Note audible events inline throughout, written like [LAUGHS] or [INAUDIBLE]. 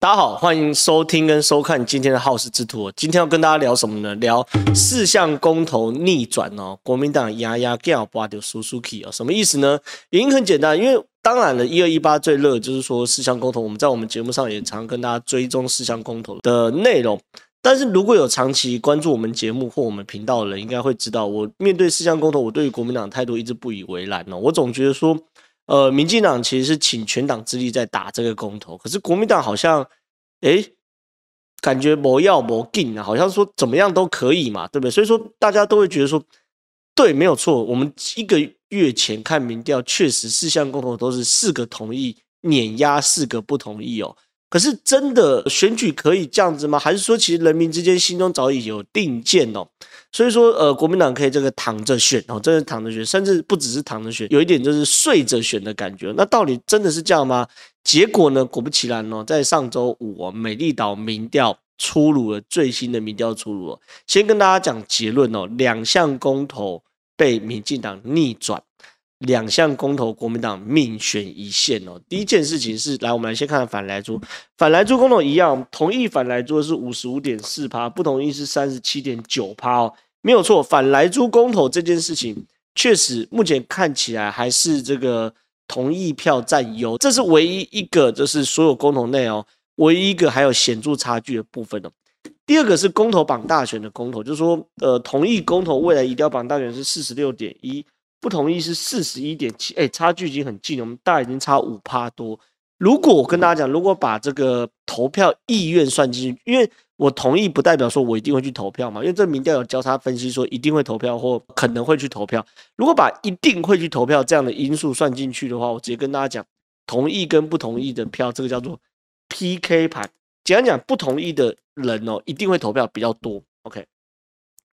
大家好，欢迎收听跟收看今天的好事之徒。今天要跟大家聊什么呢？聊四项公投逆转哦，国民党压压叫拔掉苏苏 key 哦，什么意思呢？原因很简单，因为当然了，一二一八最热就是说四项公投，我们在我们节目上也常跟大家追踪四项公投的内容。但是如果有长期关注我们节目或我们频道的人，应该会知道，我面对四项公投，我对于国民党态度一直不以为然哦。我总觉得说。呃，民进党其实是倾全党之力在打这个公投，可是国民党好像，哎，感觉磨要魔禁啊，好像说怎么样都可以嘛，对不对？所以说大家都会觉得说，对，没有错。我们一个月前看民调，确实四项公投都是四个同意碾压四个不同意哦。可是真的选举可以这样子吗？还是说其实人民之间心中早已有定见哦？所以说呃，国民党可以这个躺着选哦，真的躺着选，甚至不只是躺着选，有一点就是睡着选的感觉。那到底真的是这样吗？结果呢，果不其然哦，在上周五哦，美丽岛民调出炉了，最新的民调出炉了。先跟大家讲结论哦，两项公投被民进党逆转。两项公投，国民党命悬一线哦。第一件事情是，来，我们来先看看反莱猪。反莱猪公投一样，同意反莱猪是五十五点四趴，不同意是三十七点九趴哦，没有错。反莱猪公投这件事情，确实目前看起来还是这个同意票占优，这是唯一一个，就是所有公投内哦，唯一一个还有显著差距的部分哦。第二个是公投榜大选的公投，就是说，呃，同意公投未来一定要榜大选是四十六点一。不同意是四十一点七，哎，差距已经很近了，我们大概已经差五趴多。如果我跟大家讲，如果把这个投票意愿算进去，因为我同意不代表说我一定会去投票嘛，因为这民调有交叉分析说一定会投票或可能会去投票。如果把一定会去投票这样的因素算进去的话，我直接跟大家讲，同意跟不同意的票，这个叫做 PK 盘。简单讲，不同意的人哦，一定会投票比较多。OK，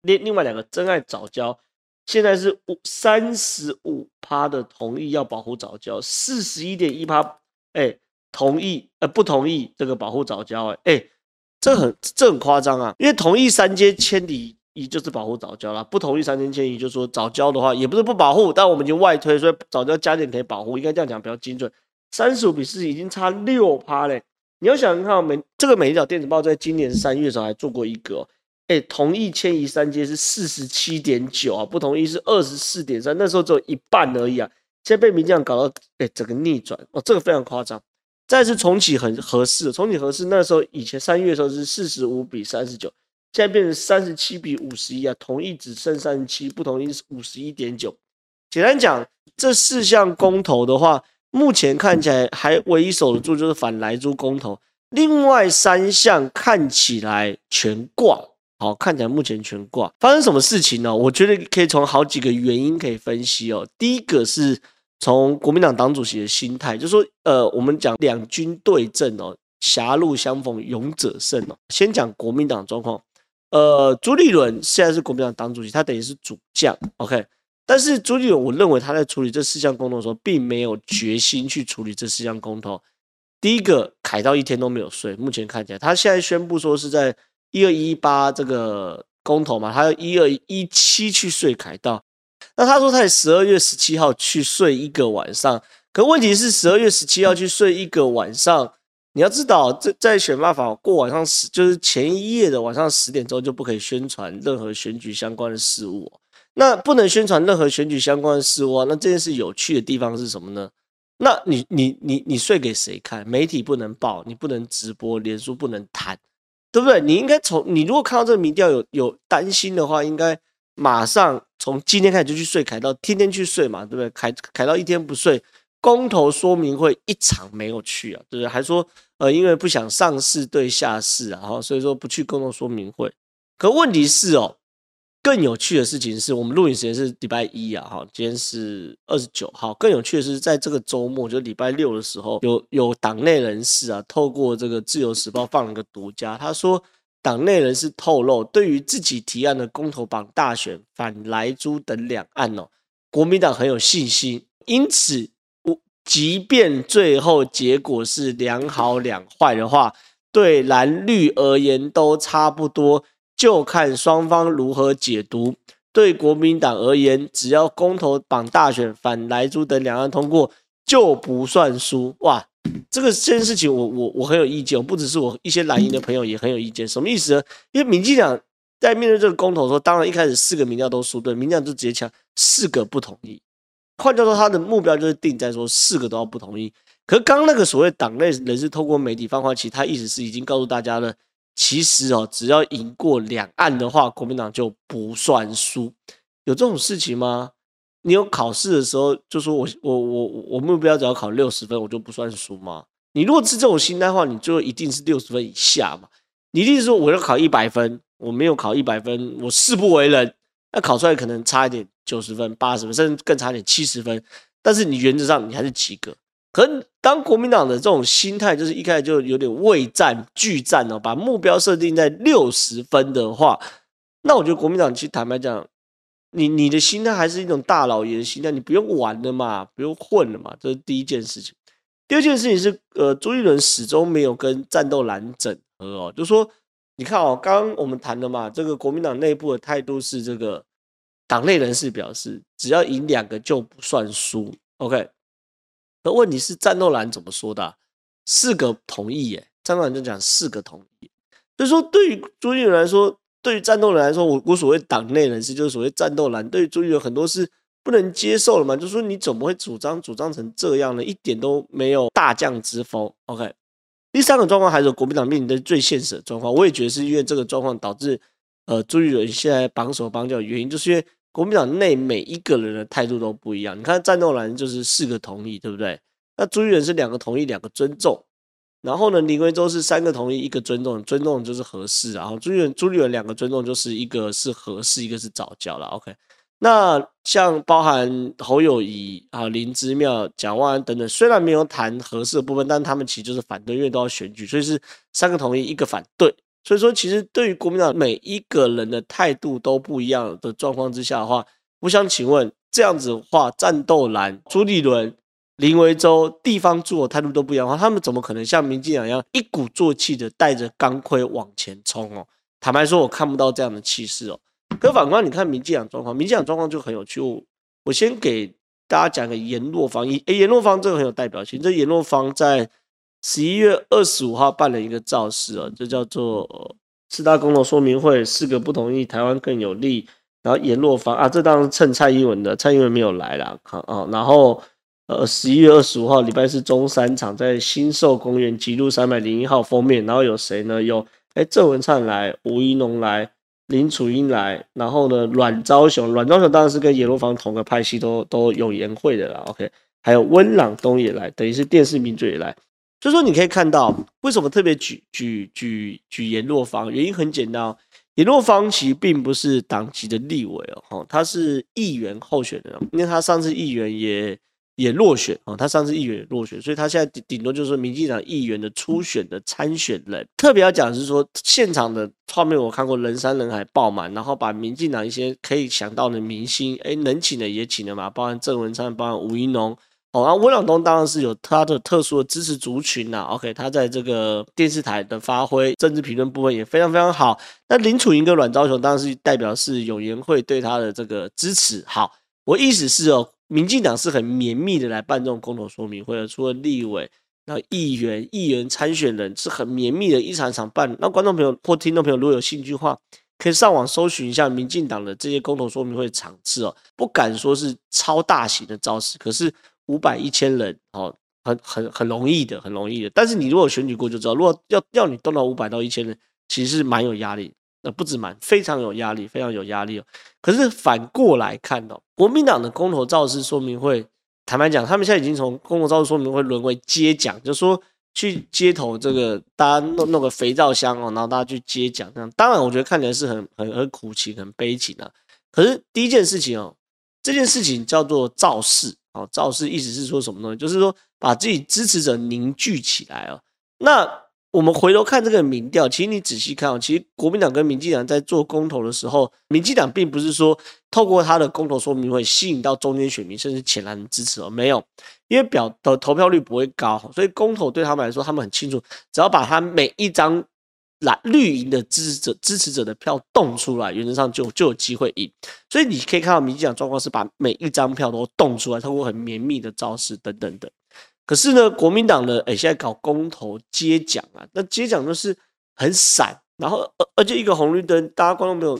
另另外两个真爱早教。现在是五三十五趴的同意要保护早教，四十一点一趴，哎，同意呃不同意这个保护早教，哎哎，这很这很夸张啊！因为同意三阶迁移一就是保护早教啦，不同意三接迁移就是说早教的话也不是不保护，但我们已经外推，所以早教加点可以保护，应该这样讲比较精准。三十五比四十已经差六趴嘞！你要想看美这个美丽岛电子报在今年三月的时候还做过一个。哎，同意迁移三阶是四十七点九啊，不同意是二十四点三，那时候只有一半而已啊。现在被民进党搞到哎，整个逆转哦，这个非常夸张。再次重启很合适，重启合适那时候以前三月的时候是四十五比三十九，现在变成三十七比五十一啊，同意只剩三十七，不同意是五十一点九。简单讲，这四项公投的话，目前看起来还唯一守得住就是反莱猪公投，另外三项看起来全挂。好，看起来目前全挂，发生什么事情呢？我觉得可以从好几个原因可以分析哦。第一个是从国民党党主席的心态，就说，呃，我们讲两军对阵哦，狭路相逢勇者胜哦。先讲国民党状况，呃，朱立伦现在是国民党党主席，他等于是主将，OK。但是朱立伦，我认为他在处理这四项公投的时候，并没有决心去处理这四项公投。第一个，凯到一天都没有睡，目前看起来，他现在宣布说是在。一二一八这个公投嘛，他要一二一七去睡凯道。那他说他十二月十七号去睡一个晚上，可问题是十二月十七号去睡一个晚上，你要知道，在在选罢法过晚上十，就是前一夜的晚上十点钟就不可以宣传任何选举相关的事物。那不能宣传任何选举相关的事物啊，那这件事有趣的地方是什么呢？那你你你你睡给谁看？媒体不能报，你不能直播，脸书不能谈。对不对？你应该从你如果看到这个民调有有担心的话，应该马上从今天开始就去睡凯到，天天去睡嘛，对不对？凯凯到一天不睡，公投说明会一场没有去啊，对不对？还说呃，因为不想上市对下市啊，然后所以说不去公投说明会。可问题是哦。更有趣的事情是我们录影时间是礼拜一啊，哈，今天是二十九号。更有趣的是，在这个周末，就礼拜六的时候，有有党内人士啊，透过这个《自由时报》放了个独家，他说，党内人士透露，对于自己提案的公投榜大选、反莱猪等两案哦，国民党很有信心，因此，我即便最后结果是两好两坏的话，对蓝绿而言都差不多。就看双方如何解读。对国民党而言，只要公投绑大选、反莱猪等两岸通过，就不算输。哇，这个这件事情我，我我很有意见，不只是我一些蓝营的朋友也很有意见。什么意思呢？因为民进党在面对这个公投的时候，当然一开始四个民调都输，对，民进党就直接抢四个不同意。换句话说，他的目标就是定在说四个都要不同意。可是刚刚那个所谓党内人士透过媒体放话，其实他意思是已经告诉大家了，其实哦，只要赢过两岸的话，国民党就不算输。有这种事情吗？你有考试的时候就说我我我我目标只要考六十分，我就不算输吗？你如果是这种心态的话，你就一定是六十分以下嘛。你一定是说我要考一百分，我没有考一百分，我誓不为人。那考出来可能差一点，九十分、八十分，甚至更差一点，七十分。但是你原则上你还是及格。可当国民党的这种心态，就是一开始就有点畏战惧战哦，把目标设定在六十分的话，那我觉得国民党其实坦白讲，你你的心态还是一种大老爷的心态，你不用玩了嘛，不用混了嘛，这是第一件事情。第二件事情是，呃，朱一伦始终没有跟战斗蓝整合哦，就说。你看哦，刚刚我们谈的嘛，这个国民党内部的态度是这个党内人士表示，只要赢两个就不算输。OK，那问题是战斗蓝怎么说的？四个同意耶，战斗蓝就讲四个同意。所以说，对于朱立伦来说，对于战斗蓝来说，我我所谓党内人士就是所谓战斗蓝，对于朱立伦很多是不能接受的嘛，就说你怎么会主张主张成这样呢？一点都没有大将之风。OK。第三个状况还是国民党面临的最现实的状况，我也觉得是因为这个状况导致，呃，朱立伦现在绑手绑脚的原因，就是因为国民党内每一个人的态度都不一样。你看战斗蓝就是四个同意，对不对？那朱立伦是两个同意，两个尊重。然后呢，林为洲是三个同意，一个尊重，尊重就是合适。然后朱立伦朱立伦两个尊重，就是一个是合适，一个是早教了。OK。那像包含侯友宜啊、林之妙、蒋万安等等，虽然没有谈合适的部分，但他们其实就是反对，因为都要选举，所以是三个同意，一个反对。所以说，其实对于国民党每一个人的态度都不一样的状况之下的话，我想请问，这样子的话，战斗蓝、朱立伦、林维洲地方诸侯态度都不一样的话，他们怎么可能像民进党一样一鼓作气的带着钢盔往前冲哦？坦白说，我看不到这样的气势哦。可反观你看民进党状况，民进党状况就很有趣。我我先给大家讲个颜若芳，诶，颜若芳这个很有代表性。这颜若芳在十一月二十五号办了一个造势啊，这叫做四大公投说明会，四个不同意，台湾更有利。然后颜若芳啊，这当然蹭蔡英文的，蔡英文没有来啦。好啊。然后呃，十一月二十五号礼拜四中山场在新寿公园吉路三百零一号封面，然后有谁呢？有哎郑文灿来，吴怡农来。林楚英来，然后呢，阮昭雄，阮昭雄当然是跟颜若芳同个派系，都都有言会的啦。OK，还有温朗东也来，等于是电视名嘴也来。所以说你可以看到，为什么特别举举举举颜若芳？原因很简单哦，颜若芳其实并不是党籍的立委哦，他是议员候选人，因为他上次议员也。也落选啊，他上次议员也落选，所以他现在顶顶多就是民进党议员的初选的参选人。特别要讲是说，现场的画面我看过，人山人海爆满，然后把民进党一些可以想到的明星，哎，能请的也请了嘛，包含郑文灿，包含吴怡农，哦，那温朗东当然是有他的特殊的支持族群呐。OK，他在这个电视台的发挥，政治评论部分也非常非常好。那林楚茵跟阮昭雄当然是代表是有颜会对他的这个支持。好，我意思是哦。民进党是很绵密的来办这种公投说明会的，除了立委，然后议员、议员参选人是很绵密的一场一场办。那观众朋友或听众朋友如果有兴趣的话，可以上网搜寻一下民进党的这些公投说明会场次哦。不敢说是超大型的造势，可是五百一千人哦，很很很容易的，很容易的。但是你如果选举过就知道，如果要要你动到五百到一千人，其实是蛮有压力。那不止蛮，非常有压力，非常有压力哦。可是反过来看哦，国民党的公投造势说明会，坦白讲，他们现在已经从公投造势说明会沦为接讲，就说去街头这个大家弄弄个肥皂箱哦，然后大家去接讲这样。当然，我觉得看起来是很很很苦情、很悲情啊。可是第一件事情哦，这件事情叫做造势哦，造势意思是说什么东西？就是说把自己支持者凝聚起来哦。那我们回头看这个民调，其实你仔细看哦，其实国民党跟民进党在做公投的时候，民进党并不是说透过他的公投说明会吸引到中间选民甚至浅蓝支持哦，没有，因为表的投票率不会高，所以公投对他们来说，他们很清楚，只要把他每一张蓝绿营的支持者支持者的票动出来，原则上就就有机会赢。所以你可以看到民进党状况是把每一张票都动出来，透过很绵密的招式等等等。可是呢，国民党呢，哎，现在搞公投接奖啊，那接奖就是很散，然后而而且一个红绿灯，大家观众朋友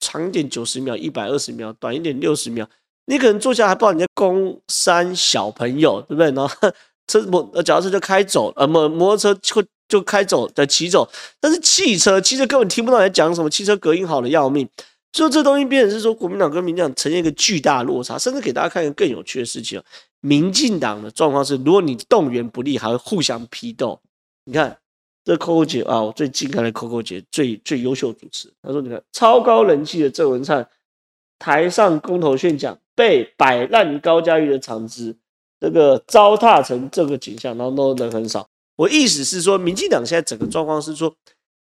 长一点九十秒、一百二十秒，短一点六十秒，你可能坐下还不知道人家公三小朋友，对不对？然后 [LAUGHS] 车摩呃脚踏车就开走，呃摩摩托车就就开走再骑走，但是汽车汽车根本听不到你在讲什么，汽车隔音好的要命。所以这东西变成是说，国民党跟民进党呈现一个巨大落差，甚至给大家看一个更有趣的事情。民进党的状况是，如果你动员不力，还会互相批斗。你看这 Coco 姐啊，我最近看的 Coco 姐最最优秀主持，他说：“你看超高人气的郑文灿台上公投宣讲，被摆烂高嘉瑜的场子，这个糟蹋成这个景象，然后都人很少。我意思是说，民进党现在整个状况是说。”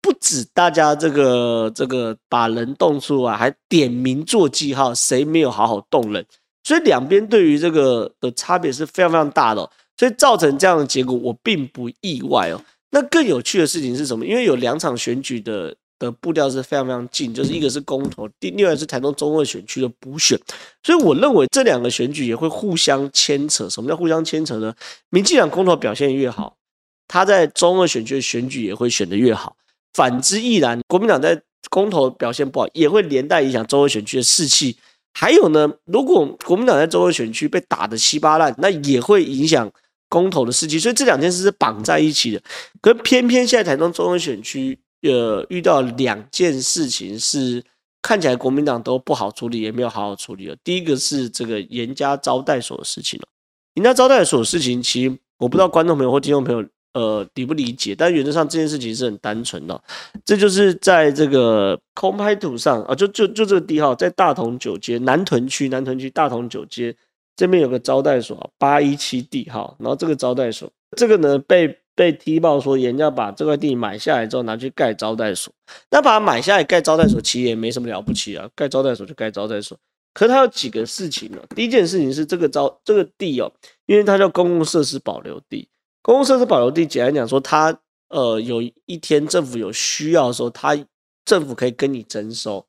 不止大家这个这个把人动出来，还点名做记号，谁没有好好动人？所以两边对于这个的差别是非常非常大的，所以造成这样的结果，我并不意外哦。那更有趣的事情是什么？因为有两场选举的的步调是非常非常近，就是一个是公投，第另外是台东中二选区的补选，所以我认为这两个选举也会互相牵扯。什么叫互相牵扯呢？民进党公投表现越好，他在中二选区的选举也会选得越好。反之亦然，国民党在公投表现不好，也会连带影响中二选区的士气。还有呢，如果国民党在中二选区被打得稀巴烂，那也会影响公投的士气。所以这两件事是绑在一起的。可偏偏现在台中中二选区，呃，遇到两件事情是看起来国民党都不好处理，也没有好好处理了。第一个是这个严家招待所的事情了。严家招待所的事情，其实我不知道观众朋友或听众朋友。呃，理不理解？但原则上这件事情是很单纯的，这就是在这个空拍图上啊，就就就这个地号，在大同九街南屯区，南屯区大同九街这边有个招待所，八一七地号，然后这个招待所，这个呢被被踢爆说，人家把这块地买下来之后拿去盖招待所，那把它买下来盖招待所，其实也没什么了不起啊，盖招待所就盖招待所。可是它有几个事情呢？第一件事情是这个招这个地哦，因为它叫公共设施保留地。公共设施保留地，简单讲说，它呃有一天政府有需要的时候，它政府可以跟你征收。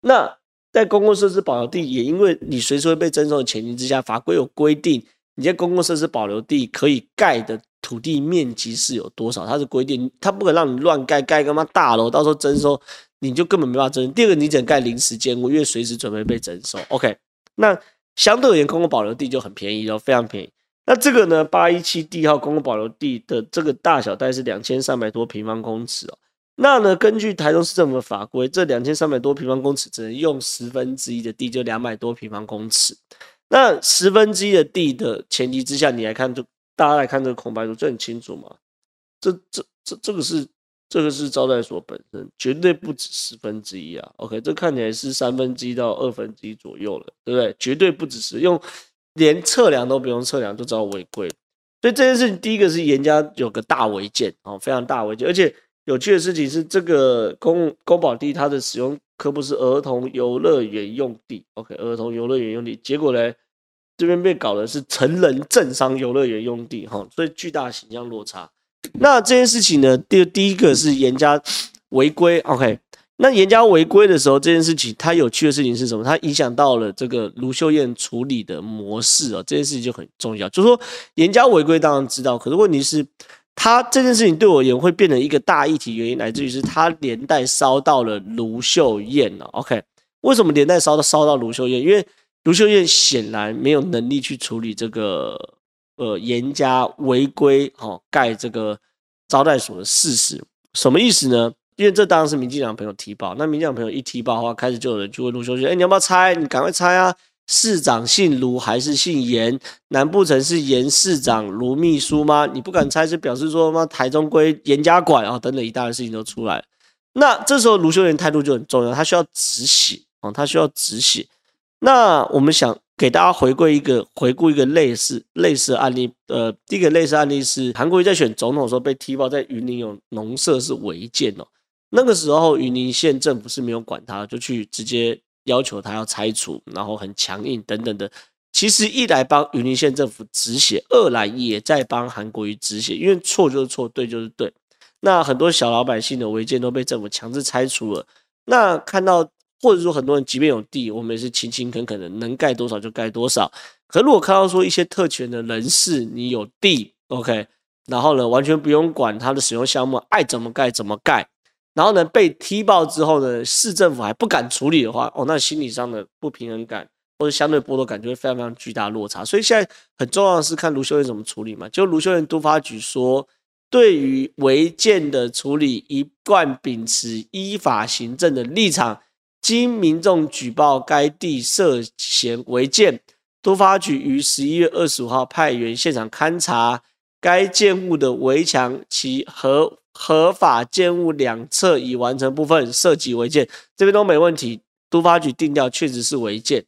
那在公共设施保留地，也因为你随时会被征收的前提之下，法规有规定，你在公共设施保留地可以盖的土地面积是有多少？它是规定，它不可能让你乱盖，盖个嘛大楼，到时候征收你就根本没办法征。第二个，你只能盖临时建屋，因为随时准备被征收。OK，那相对而言，公共保留地就很便宜哦，非常便宜。那这个呢，八一七地号公共保留地的这个大小大概是两千三百多平方公尺哦。那呢，根据台中市政府的法规，这两千三百多平方公尺只能用十分之一的地，就两百多平方公尺。那十分之一的地的前提之下，你来看，就大家来看这个空白图，这很清楚嘛？这这这这个是这个是招待所本身，绝对不止十分之一啊。OK，这看起来是三分之一到二分之一左右了，对不对？绝对不只是用。连测量都不用测量就知道违规，所以这件事情第一个是严家有个大违建哦，非常大违建，而且有趣的事情是这个公公保地它的使用可不是儿童游乐园用地，OK，儿童游乐园用地，结果呢这边被搞的是成人政商游乐园用地哈，所以巨大形象落差。那这件事情呢，第第一个是严家违规，OK。那严家违规的时候，这件事情它有趣的事情是什么？它影响到了这个卢秀燕处理的模式哦，这件事情就很重要。就是说严家违规当然知道，可是问题是，他这件事情对我也会变成一个大议题，原因来自于是他连带烧到了卢秀燕了。OK，为什么连带烧到烧到卢秀燕？因为卢秀燕显然没有能力去处理这个呃严家违规哦盖这个招待所的事实，什么意思呢？因为这当然是民进党朋友提报，那民进党朋友一提报的话，开始就有人就问卢秀燕：“哎，你要不要猜？你赶快猜啊！市长姓卢还是姓严？难不成是严市长卢秘书吗？你不敢猜，是表示说吗？台中归严家管啊，等等一大堆事情都出来。那这时候卢秀燕态度就很重要，他需要止血啊，他需要止血。那我们想给大家回顾一个回顾一个类似类似的案例，呃，第一个类似案例是韩国瑜在选总统的时候被踢爆，在云林有农舍是违建哦。那个时候，云林县政府是没有管他，就去直接要求他要拆除，然后很强硬等等的。其实一来帮云林县政府止血，二来也在帮韩国瑜止血，因为错就是错，对就是对。那很多小老百姓的违建都被政府强制拆除了。那看到或者说很多人即便有地，我们也是勤勤恳恳的，能盖多少就盖多少。可如果看到说一些特权的人士，你有地，OK，然后呢，完全不用管他的使用项目，爱怎么盖怎么盖，然后呢，被踢爆之后呢，市政府还不敢处理的话，哦，那心理上的不平衡感或者相对剥夺感就会非常非常巨大落差。所以现在很重要的是看卢秀燕怎么处理嘛。就卢秀燕都发局说，对于违建的处理，一贯秉持依法行政的立场。经民众举报该地涉嫌违建，都发局于十一月二十五号派员现场勘查该建物的围墙，其合合法建物两侧已完成部分涉及违建，这边都没问题。都发局定调确实是违建。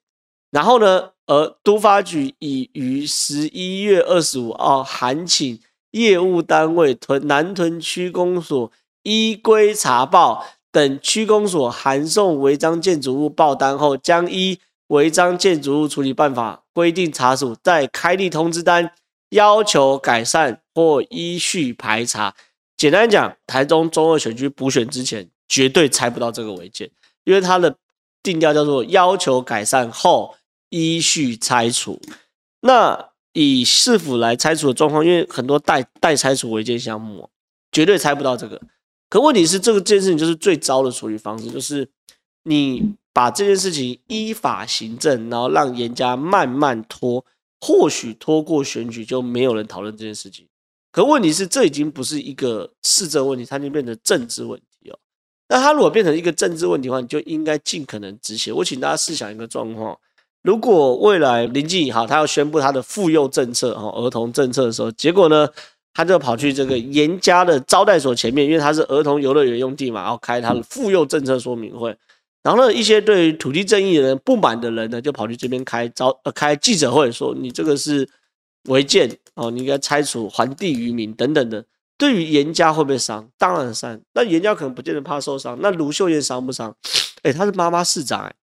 然后呢，而都发局已于十一月二十五号函请业务单位屯南屯区公所依规查报。等区公所函送违章建筑物报单后，将依违章建筑物处理办法规定查处，再开立通知单，要求改善或依序排查。简单讲，台中中二选区补选之前，绝对拆不到这个违建，因为它的定调叫做要求改善后依序拆除。那以市府来拆除的状况，因为很多待待拆除违建项目，绝对拆不到这个。可问题是，这个件事情就是最糟的处理方式，就是你把这件事情依法行政，然后让严家慢慢拖，或许拖过选举就没有人讨论这件事情。可问题是，这已经不是一个市政问题，它已经变成政治问题哦。那它如果变成一个政治问题的话，你就应该尽可能止血。我请大家试想一个状况：如果未来林静仪好，他要宣布他的妇幼政策哦，儿童政策的时候，结果呢？他就跑去这个严家的招待所前面，因为他是儿童游乐园用地嘛，然后开他的妇幼政策说明会。然后呢，一些对于土地正义的人不满的人呢，就跑去这边开招呃开记者会，说你这个是违建哦，你应该拆除还地于民等等的。对于严家会不会伤？当然伤。那严家可能不见得怕受伤，那卢秀燕伤不伤？[SNIFFS] 哎，他是妈妈市长哎，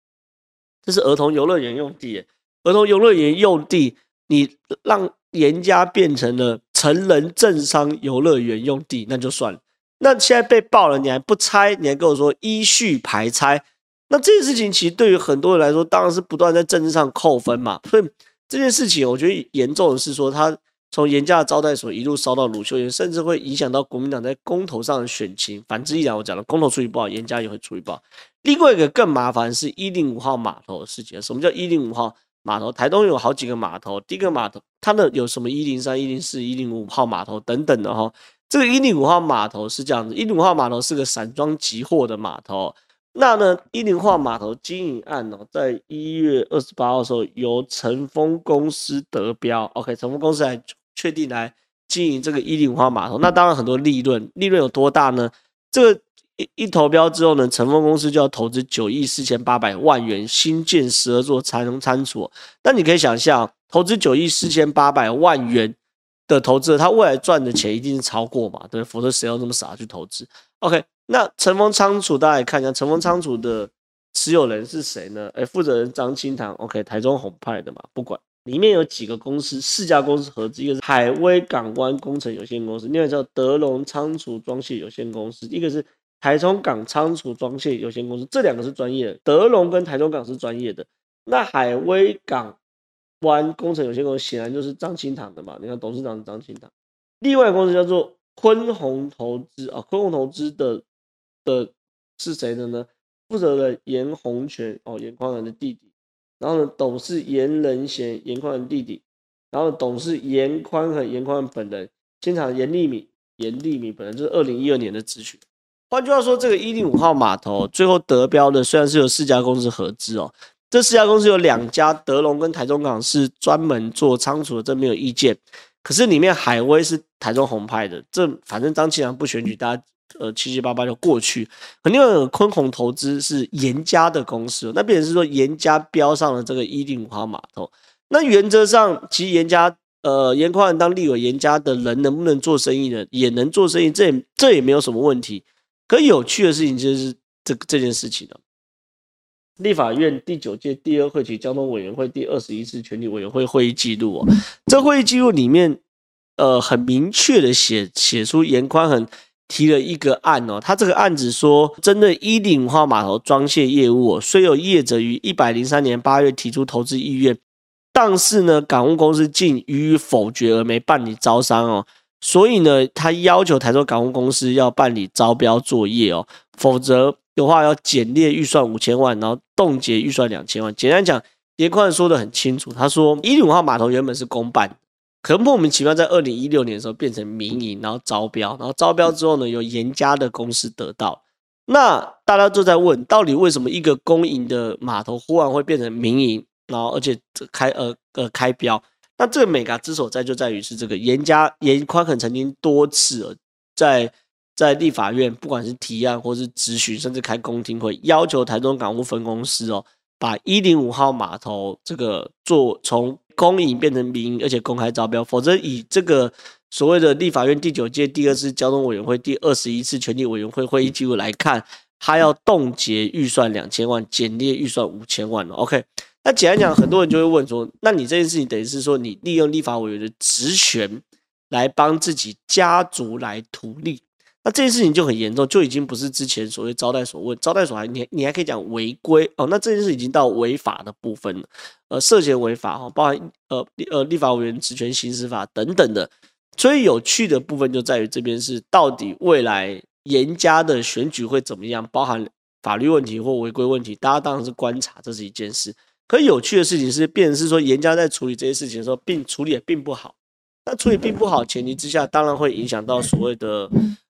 这是儿童游乐园用地，儿童游乐园用地，你让严家变成了。成人政商游乐园用地，那就算了。那现在被爆了，你还不拆？你还跟我说依序排拆？那这件事情其实对于很多人来说，当然是不断在政治上扣分嘛。所以这件事情，我觉得严重的是说，他从严家的招待所一路烧到卢秀燕，甚至会影响到国民党在公投上的选情。反之亦然，我讲了，公投处理不好，严家也会处理不好。另外一个更麻烦是一零五号码头的事情。什么叫一零五号？码头，台东有好几个码头。第一个码头，它的有什么一零三、一零四、一零五号码头等等的哈。这个一零五号码头是这样子，一零五号码头是个散装集货的码头。那呢，一零化码头经营案哦，在一月二十八号的时候由成峰公司得标，OK，成峰公司来确定来经营这个一零化码头。那当然很多利润，利润有多大呢？这个。一一投标之后呢，成峰公司就要投资九亿四千八百万元新建十二座才能仓储。那你可以想象，投资九亿四千八百万元的投资，他未来赚的钱一定是超过嘛？对，否则谁要这么傻去投资？OK，那成丰仓储大家也看一下，成丰仓储的持有人是谁呢？哎，负责人张清堂，OK，台中宏派的嘛，不管里面有几个公司，四家公司合资，一个是海威港湾工程有限公司，另外叫德隆仓储装卸有限公司，一个是。台中港仓储装卸有限公司，这两个是专业的，德隆跟台中港是专业的。那海威港湾工程有限公司显然就是张清堂的嘛？你看董事长是张清堂。另外一个公司叫做坤宏投资啊，坤宏投资的的是谁的呢？负责人严宏权哦，严宽恒的弟弟。然后呢，董事严仁贤，严宽恒弟弟。然后董事严宽和，严宽本人。现场严立敏，严立敏本人就是二零一二年的咨询。换句话说，这个一零五号码头最后得标的虽然是有四家公司合资哦，这四家公司有两家，德隆跟台中港是专门做仓储的，这没有意见。可是里面海威是台中宏派的，这反正张清良不选举，大家呃七七八八就过去。另外有坤宏投资是严家的公司，那变成是说严家标上了这个一零五号码头。那原则上，其实严家呃严宽恒当立委，严家的人能不能做生意呢？也能做生意，这也这也没有什么问题。可有趣的事情就是这这件事情了。立法院第九届第二会期交通委员会第二十一次全体委员会会议记录哦，这会议记录里面，呃，很明确的写写出严宽恒提了一个案哦，他这个案子说，针对一零五号码头装卸业务，虽有业者于一百零三年八月提出投资意愿，但是呢，港务公司竟予以否决而没办理招商哦，所以呢，他要求台中港务公司要办理招标作业哦，否则的话要减列预算五千万，然后冻结预算两千万。简单讲，颜宽说得很清楚，他说一零五号码头原本是公办，可莫名其妙在二零一六年的时候变成民营，然后招标，然后招标之后呢，由严家的公司得到。那大家都在问，到底为什么一个公营的码头忽然会变成民营，然后而且开呃呃开标？那这个眉角之所在就在于是这个严家严宽肯曾经多次在在立法院，不管是提案或是质询，甚至开公听会，要求台中港务分公司哦，把一零五号码头这个做从公营变成民营，而且公开招标，否则以这个。所谓的立法院第九届第二次交通委员会第二十一次全体委员会会议记录来看，他要冻结预算两千万，减列预算五千万 OK，那简单讲，很多人就会问说，那你这件事情等于是说，你利用立法委员的职权来帮自己家族来图利，那这件事情就很严重，就已经不是之前所谓招待所问，招待所还你你还可以讲违规哦，那这件事已经到违法的部分了，呃，涉嫌违法哈，包含呃呃立法委员职权行使法等等的。最有趣的部分就在于这边是到底未来严家的选举会怎么样，包含法律问题或违规问题，大家当然是观察，这是一件事。可有趣的事情是，变成是说严家在处理这些事情的时候，并处理也并不好。那处理并不好前提之下，当然会影响到所谓的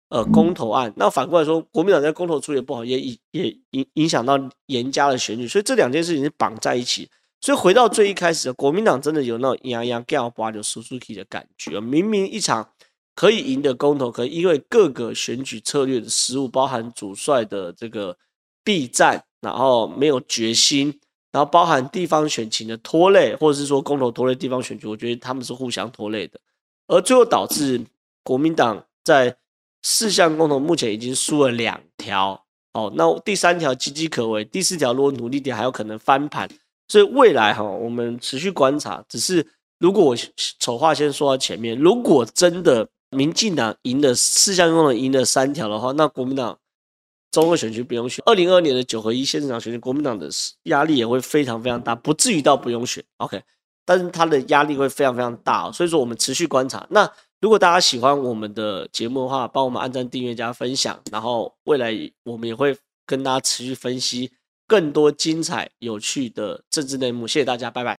呃公投案。那反过来说，国民党在公投处理不好，也也也影影响到严家的选举。所以这两件事情是绑在一起。所以回到最一开始，国民党真的有那种压压干巴就输出去的感觉。明明一场可以赢的公投，可因为各个选举策略的失误，包含主帅的这个避战，然后没有决心，然后包含地方选情的拖累，或者是说公投拖累地方选举，我觉得他们是互相拖累的，而最后导致国民党在四项公投目前已经输了两条。哦，那第三条岌岌可危，第四条如果努力点，还有可能翻盘。所以未来哈，我们持续观察。只是如果我丑话先说到前面，如果真的民进党赢了四项公投赢了三条的话，那国民党中二选区不用选。二零二二年的九合一县市长选举，国民党的压力也会非常非常大，不至于到不用选。OK，但是他的压力会非常非常大。所以说我们持续观察。那如果大家喜欢我们的节目的话，帮我们按赞、订阅、加分享。然后未来我们也会跟大家持续分析。更多精彩有趣的政治内幕，谢谢大家，拜拜。